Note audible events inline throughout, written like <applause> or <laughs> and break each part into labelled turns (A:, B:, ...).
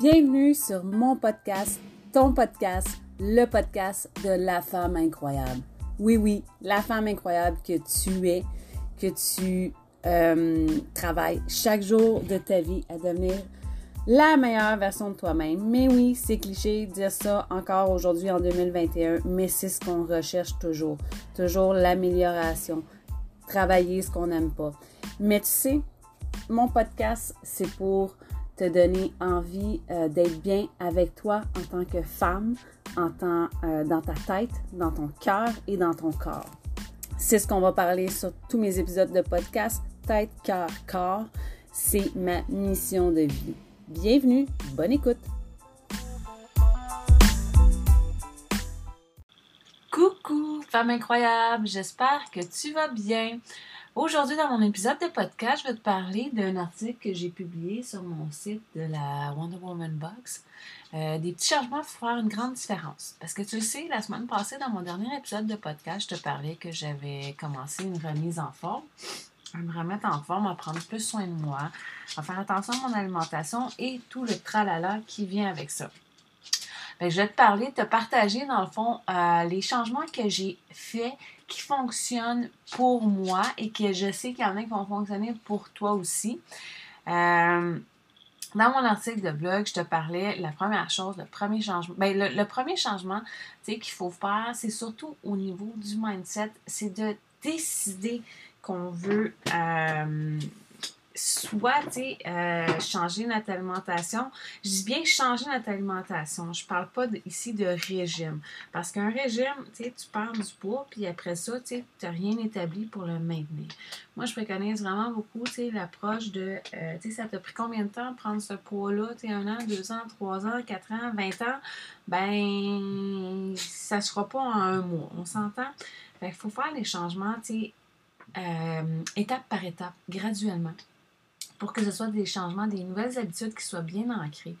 A: Bienvenue sur mon podcast, ton podcast, le podcast de la femme incroyable. Oui, oui, la femme incroyable que tu es, que tu euh, travailles chaque jour de ta vie à devenir la meilleure version de toi-même. Mais oui, c'est cliché de dire ça encore aujourd'hui en 2021, mais c'est ce qu'on recherche toujours. Toujours l'amélioration. Travailler ce qu'on n'aime pas. Mais tu sais, mon podcast, c'est pour te donner envie euh, d'être bien avec toi en tant que femme, en tant, euh, dans ta tête, dans ton cœur et dans ton corps. C'est ce qu'on va parler sur tous mes épisodes de podcast. Tête, cœur, corps, c'est ma mission de vie. Bienvenue, bonne écoute. Coucou, femme incroyable, j'espère que tu vas bien. Aujourd'hui, dans mon épisode de podcast, je vais te parler d'un article que j'ai publié sur mon site de la Wonder Woman Box. Euh, des petits changements pour faire une grande différence. Parce que tu le sais, la semaine passée, dans mon dernier épisode de podcast, je te parlais que j'avais commencé une remise en forme. À me remettre en forme, à prendre plus soin de moi, à faire attention à mon alimentation et tout le tralala qui vient avec ça. Ben, je vais te parler, te partager dans le fond euh, les changements que j'ai faits qui fonctionnent pour moi et que je sais qu'il y en a qui vont fonctionner pour toi aussi. Euh, dans mon article de blog, je te parlais, la première chose, le premier changement, ben, le, premier changement qu'il faut faire, c'est surtout au niveau du mindset, c'est de décider qu'on veut euh, soit, euh, changer notre alimentation. Je dis bien changer notre alimentation. Je parle pas ici de régime. Parce qu'un régime, tu sais, tu perds du poids, puis après ça, tu n'as rien établi pour le maintenir. Moi, je préconise vraiment beaucoup, l'approche de, euh, ça t'a pris combien de temps prendre ce poids-là? Un an, deux ans, trois ans, quatre ans, vingt ans? Ben, ça ne se fera pas en un mois. On s'entend? Fait qu'il faut faire les changements, euh, étape par étape, graduellement pour que ce soit des changements, des nouvelles habitudes qui soient bien ancrées.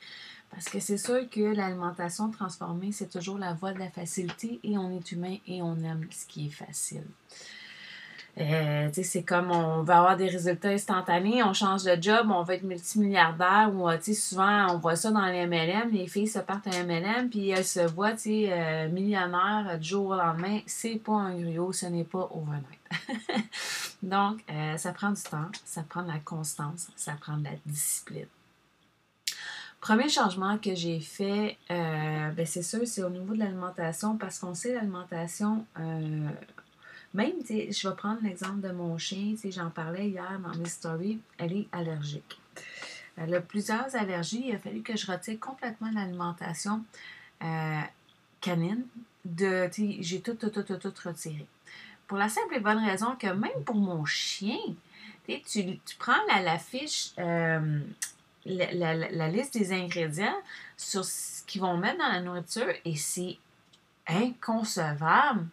A: Parce que c'est sûr que l'alimentation transformée, c'est toujours la voie de la facilité et on est humain et on aime ce qui est facile. Euh, c'est comme on va avoir des résultats instantanés, on change de job, on va être multimilliardaire ou souvent on voit ça dans les MLM, les filles se partent un MLM puis elles se voient euh, millionnaires du jour au lendemain. C'est pas un griot, ce n'est pas overnight. <laughs> Donc, euh, ça prend du temps, ça prend de la constance, ça prend de la discipline. Premier changement que j'ai fait, ben c'est sûr, c'est au niveau de l'alimentation parce qu'on sait l'alimentation même, je vais prendre l'exemple de mon chien, j'en parlais hier dans mes stories, elle est allergique. Elle a plusieurs allergies. Il a fallu que je retire complètement l'alimentation euh, canine. j'ai tout, tout, tout, tout, tout retiré. Pour la simple et bonne raison que même pour mon chien, tu, tu prends la, fiche, euh, la, liste des ingrédients sur ce qu'ils vont mettre dans la nourriture et c'est inconcevable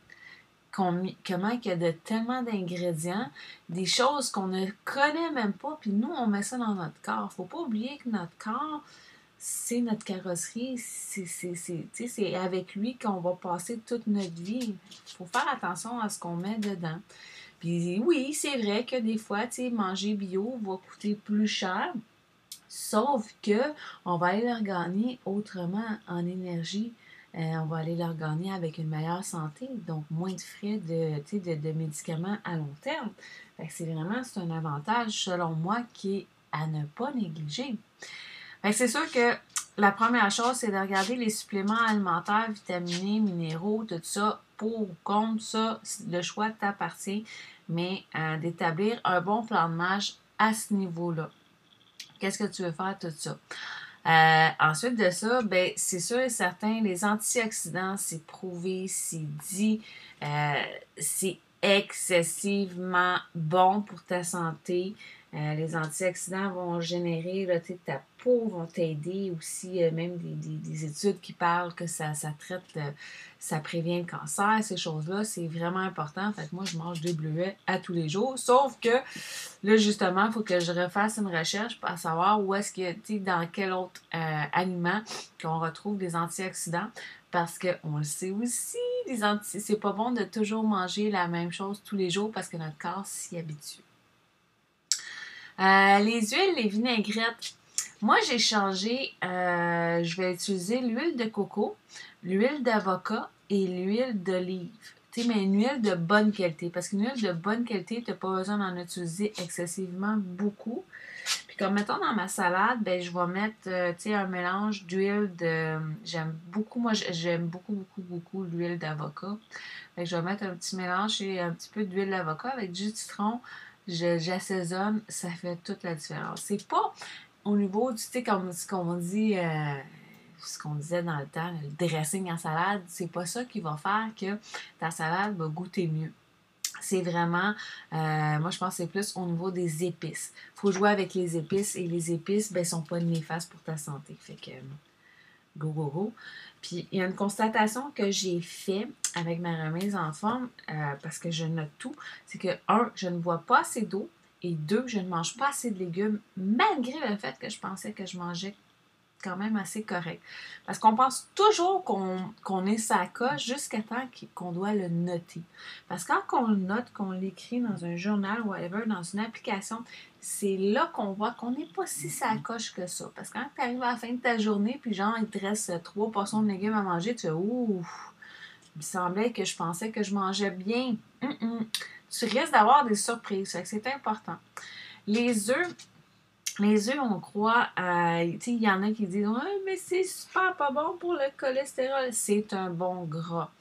A: comment il y a de tellement d'ingrédients, des choses qu'on ne connaît même pas, puis nous, on met ça dans notre corps. faut pas oublier que notre corps, c'est notre carrosserie, c'est avec lui qu'on va passer toute notre vie. Il faut faire attention à ce qu'on met dedans. Puis oui, c'est vrai que des fois, manger bio va coûter plus cher, sauf que on va aller le regagner autrement en énergie euh, on va aller leur gagner avec une meilleure santé, donc moins de frais de, de, de médicaments à long terme. c'est vraiment un avantage, selon moi, qui est à ne pas négliger. C'est sûr que la première chose, c'est de regarder les suppléments alimentaires, vitaminés, minéraux, tout ça, pour ou contre ça, le choix t'appartient, mais euh, d'établir un bon plan de match à ce niveau-là. Qu'est-ce que tu veux faire, tout ça? Euh, ensuite de ça, ben, c'est sûr et certain, les antioxydants, c'est prouvé, c'est dit, euh, c'est excessivement bon pour ta santé. Euh, les antioxydants vont générer, là, ta peau vont t'aider aussi, euh, même des, des, études qui parlent que ça, ça traite, euh, ça prévient le cancer, ces choses-là, c'est vraiment important. Fait que moi, je mange des bleuets à tous les jours. Sauf que là, justement, il faut que je refasse une recherche pour savoir où est-ce que, tu dans quel autre aliment qu'on retrouve des antioxydants. Parce qu'on le sait aussi, les anti c'est pas bon de toujours manger la même chose tous les jours parce que notre corps s'y habitue. Euh, les huiles, les vinaigrettes. Moi, j'ai changé, euh, je vais utiliser l'huile de coco, l'huile d'avocat et l'huile d'olive. Tu sais, mais une huile de bonne qualité. Parce qu'une huile de bonne qualité, tu n'as pas besoin d'en utiliser excessivement beaucoup. Puis comme mettons dans ma salade, ben je vais mettre euh, un mélange d'huile de. J'aime beaucoup, moi j'aime beaucoup, beaucoup, beaucoup l'huile d'avocat. je vais mettre un petit mélange et un petit peu d'huile d'avocat avec du citron. J'assaisonne, ça fait toute la différence. C'est pas au niveau, tu sais, comme ce qu'on dit. Euh, ce qu'on disait dans le temps, le dressing en salade, c'est pas ça qui va faire que ta salade va goûter mieux c'est vraiment, euh, moi je pense que c'est plus au niveau des épices. Faut jouer avec les épices et les épices, ben, sont pas néfastes pour ta santé. Fait que, go, go, go. Puis il y a une constatation que j'ai fait avec ma remise en forme, euh, parce que je note tout, c'est que, un, je ne bois pas assez d'eau, et deux, je ne mange pas assez de légumes, malgré le fait que je pensais que je mangeais quand même assez correct. Parce qu'on pense toujours qu'on est sa coche jusqu'à temps qu'on doit le noter. Parce que quand on le note, qu'on l'écrit dans un journal ou whatever, dans une application, c'est là qu'on voit qu'on n'est pas si sa coche que ça. Parce que quand tu arrives à la fin de ta journée, puis genre, il te reste trois portions de légumes à manger, tu fais Ouh, il me semblait que je pensais que je mangeais bien. Tu risques d'avoir des surprises. C'est important. Les œufs, les œufs, on croit, euh, il y en a qui disent mais c'est super pas bon pour le cholestérol. C'est un bon gras.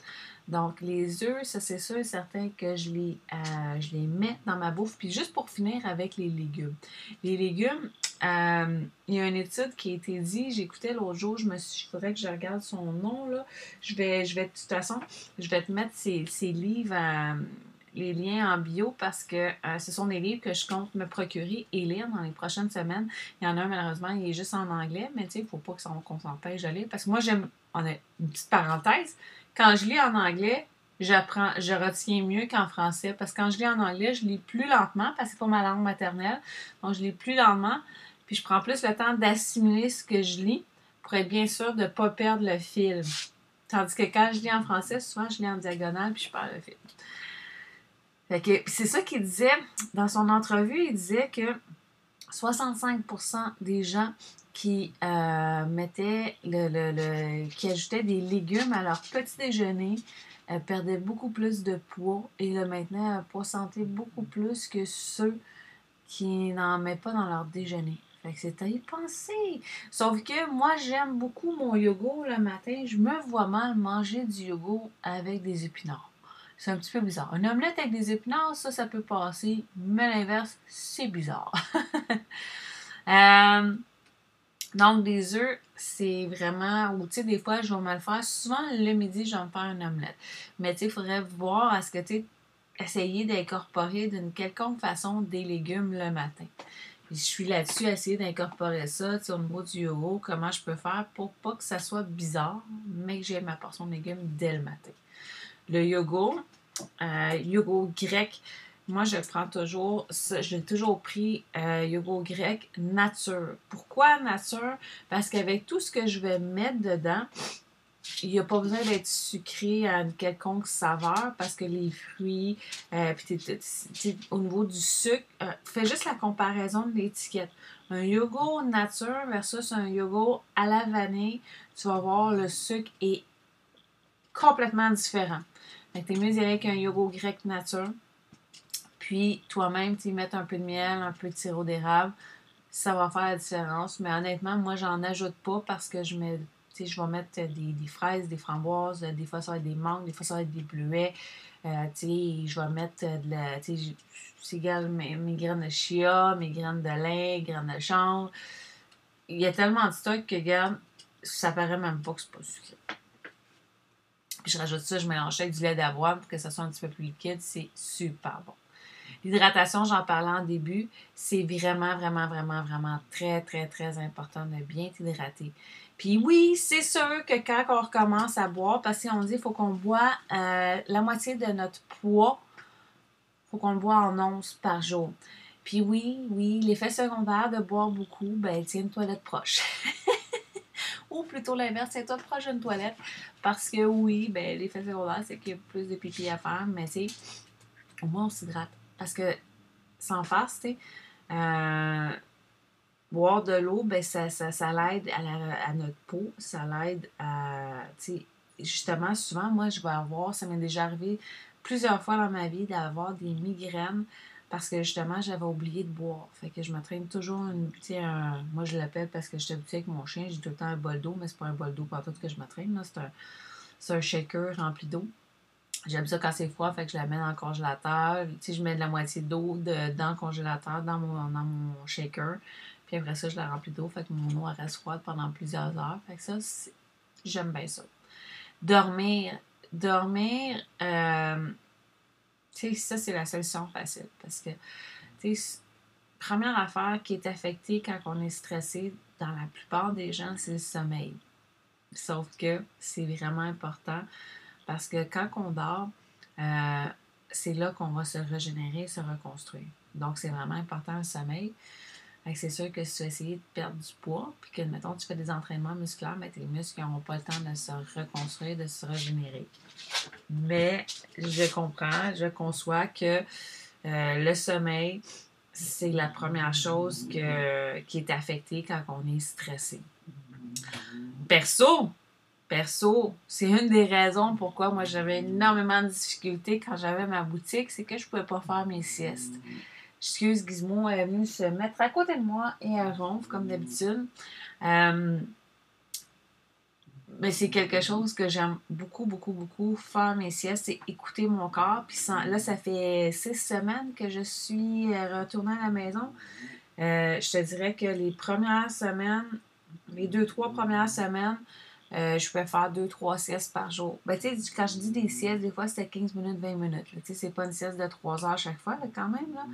A: Donc, les œufs, ça c'est sûr et certain que je les, euh, mets dans ma bouffe. Puis juste pour finir avec les légumes. Les légumes, euh, il y a une étude qui a été dit, j'écoutais l'autre jour, je me suis, il faudrait que je regarde son nom là. Je vais, je vais, de toute façon, je vais te mettre ces, livres les liens en bio parce que euh, ce sont des livres que je compte me procurer et lire dans les prochaines semaines. Il y en a un, malheureusement, il est juste en anglais, mais tu sais, il ne faut pas qu'on s'empêche de lire. Parce que moi, j'aime, on a une petite parenthèse, quand je lis en anglais, j'apprends, je retiens mieux qu'en français. Parce que quand je lis en anglais, je lis plus lentement parce que c'est pas ma langue maternelle. Donc, je lis plus lentement. Puis, je prends plus le temps d'assimiler ce que je lis pour être bien sûr de ne pas perdre le fil. Tandis que quand je lis en français, souvent, je lis en diagonale puis je perds le fil c'est ça qu'il disait dans son entrevue, il disait que 65% des gens qui euh, mettaient le, qui ajoutaient des légumes à leur petit déjeuner euh, perdaient beaucoup plus de poids et le maintenaient à poids santé beaucoup plus que ceux qui n'en mettent pas dans leur déjeuner. Fait que c'est à y penser. Sauf que moi, j'aime beaucoup mon yogourt le matin. Je me vois mal manger du yogourt avec des épinards. C'est un petit peu bizarre. Un omelette avec des épinards, ça, ça peut passer, mais l'inverse, c'est bizarre. <laughs> Euh, donc, des œufs, c'est vraiment. Ou, tu sais, des fois, je vais me le faire. Souvent, le midi, je vais me faire une omelette. Mais, tu sais, il faudrait voir à ce que, tu essayer d'incorporer d'une quelconque façon des légumes le matin. je suis là-dessus à essayer d'incorporer ça, tu sais, au niveau du yogourt, comment je peux faire pour pas que ça soit bizarre, mais que j'ai ma portion de légumes dès le matin. Le yogourt, euh, yogourt grec, moi, je prends toujours, j'ai toujours pris euh, yogourt grec nature. Pourquoi nature? Parce qu'avec tout ce que je vais mettre dedans, il n'y a pas besoin d'être sucré à une quelconque saveur parce que les fruits, euh, au niveau du sucre, fais juste la comparaison de l'étiquette. Un yogourt nature versus un yogourt à la vanille, tu vas voir le sucre est complètement différent. Fait que t'es mieux d'y aller avec un yogourt grec nature. Puis toi-même, tu mettre un peu de miel, un peu de sirop d'érable. Ça va faire la différence. Mais honnêtement, moi, j'en ajoute pas parce que je mets. Je vais mettre des, fraises, des framboises, des fois ça va être des mangues, des fois ça va être des bleuets. Euh, je vais mettre de la. C'est mes, graines de chia, mes graines de lait, graines de chanvre. Il y a tellement de stock que, regarde, ça paraît même pas que c'est pas sucré. Puis je rajoute ça, je mélange avec du lait d'avoine pour que ça soit un petit peu plus liquide. C'est super bon. L'hydratation, j'en parlais en début, c'est vraiment, vraiment, vraiment, vraiment très, très, très important de bien t'hydrater. Puis oui, c'est sûr que quand on recommence à boire, parce qu'on dit qu'il faut qu'on boit euh, la moitié de notre poids, il faut qu'on le boit en onces par jour. Puis oui, oui, l'effet secondaire de boire beaucoup, ben, tiens une toilette proche. <laughs> ou plutôt l'inverse, c'est toi proche d'une toilette. Parce que oui, ben, l'effet secondaire, c'est qu'il y a plus de pipi à faire, mais tu au moins on s'hydrate. Parce que, sans farce, tu sais, euh, boire de l'eau, ben ça, ça, ça l'aide à, à, notre peau, ça l'aide à, justement, souvent, moi, je vais avoir, ça m'est déjà arrivé plusieurs fois dans ma vie d'avoir des migraines parce que justement, j'avais oublié de boire. Fait que je me traîne toujours une, tu un, moi je l'appelle parce que je suis habituée avec mon chien, j'ai tout le temps un bol d'eau, mais c'est pas un bol d'eau tout que je me traîne, c'est un, un shaker rempli d'eau. J'aime ça quand c'est froid, fait que je la mets dans le congélateur. Tu sais, je mets de la moitié d'eau dans le congélateur, dans mon, dans mon shaker. Puis après ça, je la remplis d'eau, fait que mon eau reste froide pendant plusieurs heures. Fait que ça, j'aime bien ça. Dormir. Dormir, euh, sais, ça, c'est la solution facile. Parce que, tu sais, première affaire qui est affectée quand on est stressé, dans la plupart des gens, c'est le sommeil. Sauf que c'est vraiment important parce que quand on dort, euh, c'est là qu'on va se régénérer, se reconstruire. Donc, c'est vraiment important le sommeil. C'est sûr que si tu essayes de perdre du poids, puis que, mettons, tu fais des entraînements musculaires, mais tes muscles n'auront pas le temps de se reconstruire, de se régénérer. Mais je comprends, je conçois que euh, le sommeil, c'est la première chose qui est affectée quand on est stressé. Perso, perso, c'est une des raisons pourquoi moi j'avais énormément de difficultés quand j'avais ma boutique, c'est que je ne pouvais pas faire mes siestes. Excuse, Gizmo est venu se mettre à côté de moi et elle ronfle comme d'habitude. Euh, mais c'est quelque chose que j'aime beaucoup, beaucoup, beaucoup faire mes siestes, c'est écouter mon corps. Puis là, ça fait six semaines que je suis retournée à la maison. Euh, je te dirais que les premières semaines, les deux, trois premières semaines, euh, je pouvais faire deux, trois siestes par jour. Ben, tu sais, quand je dis des siestes, des fois, c'était 15 minutes, 20 minutes. Tu sais, c'est pas une sieste de trois heures chaque fois, quand même. Là.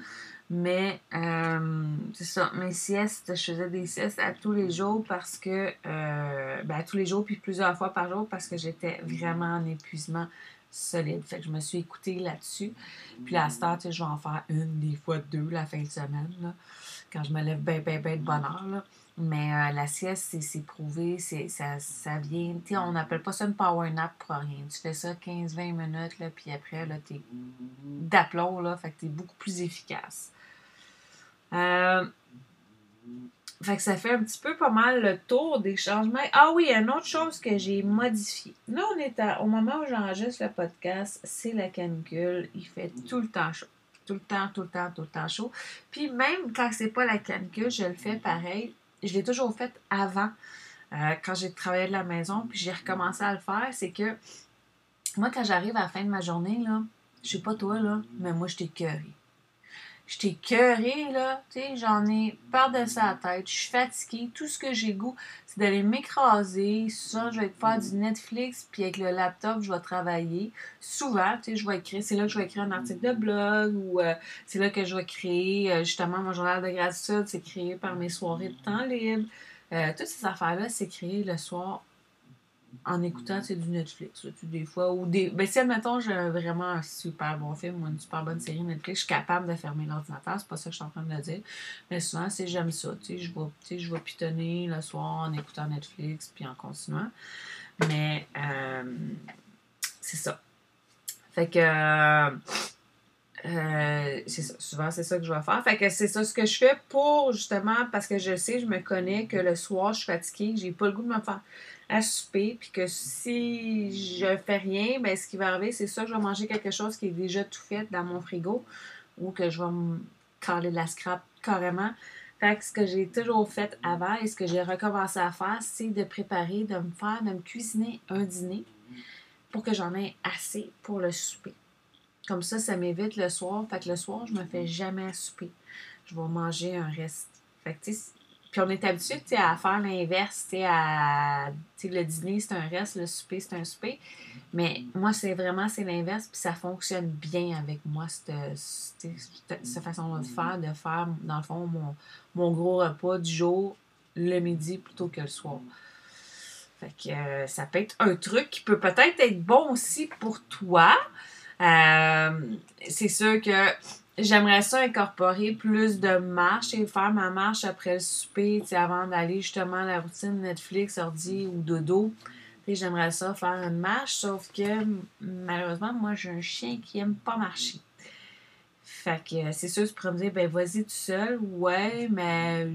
A: Mais, euh, c'est ça, mes siestes, je faisais des siestes à tous les jours parce que, euh, ben, à tous les jours, puis plusieurs fois par jour parce que j'étais vraiment en épuisement solide. Fait que je me suis écoutée là-dessus. Puis à ce temps, je vais en faire une, des fois deux la fin de semaine, là, quand je me lève bien, bien, bien de bonne heure. Là. Mais euh, la sieste, c'est prouvé, ça, ça vient. On n'appelle pas ça une power nap pour rien. Tu fais ça 15-20 minutes, là, puis après, là, t'es d'aplomb, là, fait que t'es beaucoup plus efficace. Euh, fait que ça fait un petit peu pas mal le tour des changements. Ah oui, une autre chose que j'ai modifié. Là, on est au moment où j'enregistre le podcast, c'est la canicule. Il fait tout le temps chaud. Tout le temps, tout le temps, tout le temps chaud. Puis même quand c'est pas la canicule, je le fais pareil je l'ai toujours fait avant, euh, quand j'ai travaillé de la maison, puis j'ai recommencé à le faire, c'est que moi, quand j'arrive à la fin de ma journée, là, je sais pas toi, là, mais moi, je t'ai. Je t'ai curé, là, tu sais, j'en ai par-dessus la tête, je suis fatiguée, tout ce que j'ai goût, c'est d'aller m'écraser. Souvent, je vais faire du Netflix, puis avec le laptop, je vais travailler. Souvent, tu sais, je vais écrire, c'est là que je vais écrire un article de blog, ou euh, c'est là que je vais créer, euh, justement, mon journal de gratitude, c'est créé par mes soirées de temps libre. Euh, toutes ces affaires-là, c'est créé le soir en écoutant c'est du Netflix. des fois, ou des. Ben, si, admettons, j'ai vraiment un super bon film ou une super bonne série Netflix, je suis capable de fermer l'ordinateur. C'est pas ça que je suis en train de dire. Mais souvent, c'est j'aime ça. Tu sais, je vais, je pitonner le soir en écoutant Netflix puis en continuant. Mais, euh, c'est ça. Fait que. Euh, c'est ça. Souvent, c'est ça que je vais faire. Fait que c'est ça ce que je fais pour justement, parce que je sais, je me connais que le soir, je suis fatiguée, j'ai pas le goût de me faire à souper, puis que si je fais rien, ben ce qui va arriver, c'est ça, je vais manger quelque chose qui est déjà tout fait dans mon frigo, ou que je vais me caler de la scrap carrément. Fait que ce que j'ai toujours fait avant et ce que j'ai recommencé à faire, c'est de préparer, de me faire, de me cuisiner un dîner pour que j'en ai assez pour le souper. Comme ça, ça m'évite le soir. Fait que le soir, je me fais jamais souper. Je vais manger un reste. Fait que, puis on est habitué à faire l'inverse. À, le dîner, c'est un reste, le souper, c'est un souper. Mais moi, c'est vraiment l'inverse. Puis ça fonctionne bien avec moi, cette, cette, façon de faire, de faire, dans le fond, mon, mon gros repas du jour, le midi plutôt que le soir. Fait que euh, ça peut être un truc qui peut peut-être être bon aussi pour toi. Euh, c'est sûr que J'aimerais ça incorporer plus de marche et faire ma marche après le souper, avant d'aller justement à la routine Netflix, ordi ou dodo. J'aimerais ça faire une marche, sauf que malheureusement, moi j'ai un chien qui aime pas marcher. Fait que c'est sûr, me dire, ben vas-y tout seul. Ouais, mais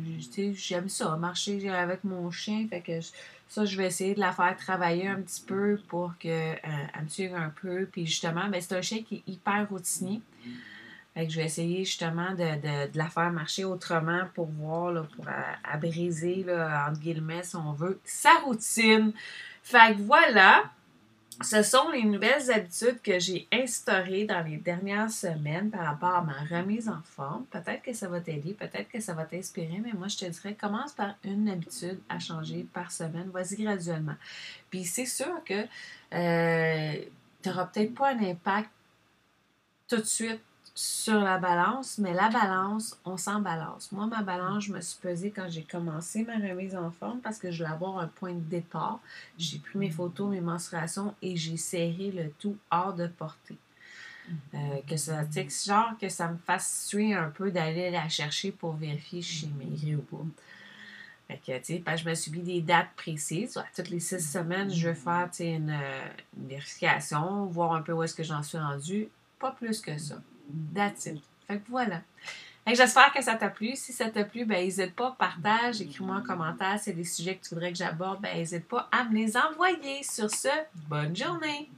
A: j'aime ça, marcher avec mon chien. Fait que ça, je vais essayer de la faire travailler un petit peu pour qu'elle me suive un peu. Puis justement, ben, c'est un chien qui est hyper routinier. Fait que je vais essayer justement de, la faire marcher autrement pour voir, là, pour là, entre guillemets, si on veut, sa routine. Fait que voilà, ce sont les nouvelles habitudes que j'ai instaurées dans les dernières semaines par rapport à ma remise en forme. Peut-être que ça va t'aider, peut-être que ça va t'inspirer, mais moi, je te dirais, commence par une habitude à changer par semaine. Vas-y graduellement. Puis c'est sûr que euh, tu n'auras peut-être pas un impact tout de suite sur la balance, mais la balance, on s'en balance. Moi, ma balance, je me suis pesée quand j'ai commencé ma remise en forme parce que je voulais avoir un point de départ. J'ai pris mes photos, mes menstruations et j'ai serré le tout hors de portée. Euh, que ça, genre que ça me fasse suer un peu d'aller la chercher pour vérifier si j'ai maigri ou pas. Fait que, tu sais, je me suis mis des dates précises. toutes les six semaines, je vais faire, une, une vérification, voir un peu où est-ce que j'en suis rendu. Pas plus que ça. That's it. Fait que voilà. J'espère que ça t'a plu. Si ça t'a plu, ben n'hésite pas, partage, écris-moi un commentaire. Si y a des sujets que tu voudrais que j'aborde, ben n'hésite pas à me les envoyer. Sur ce, bonne journée!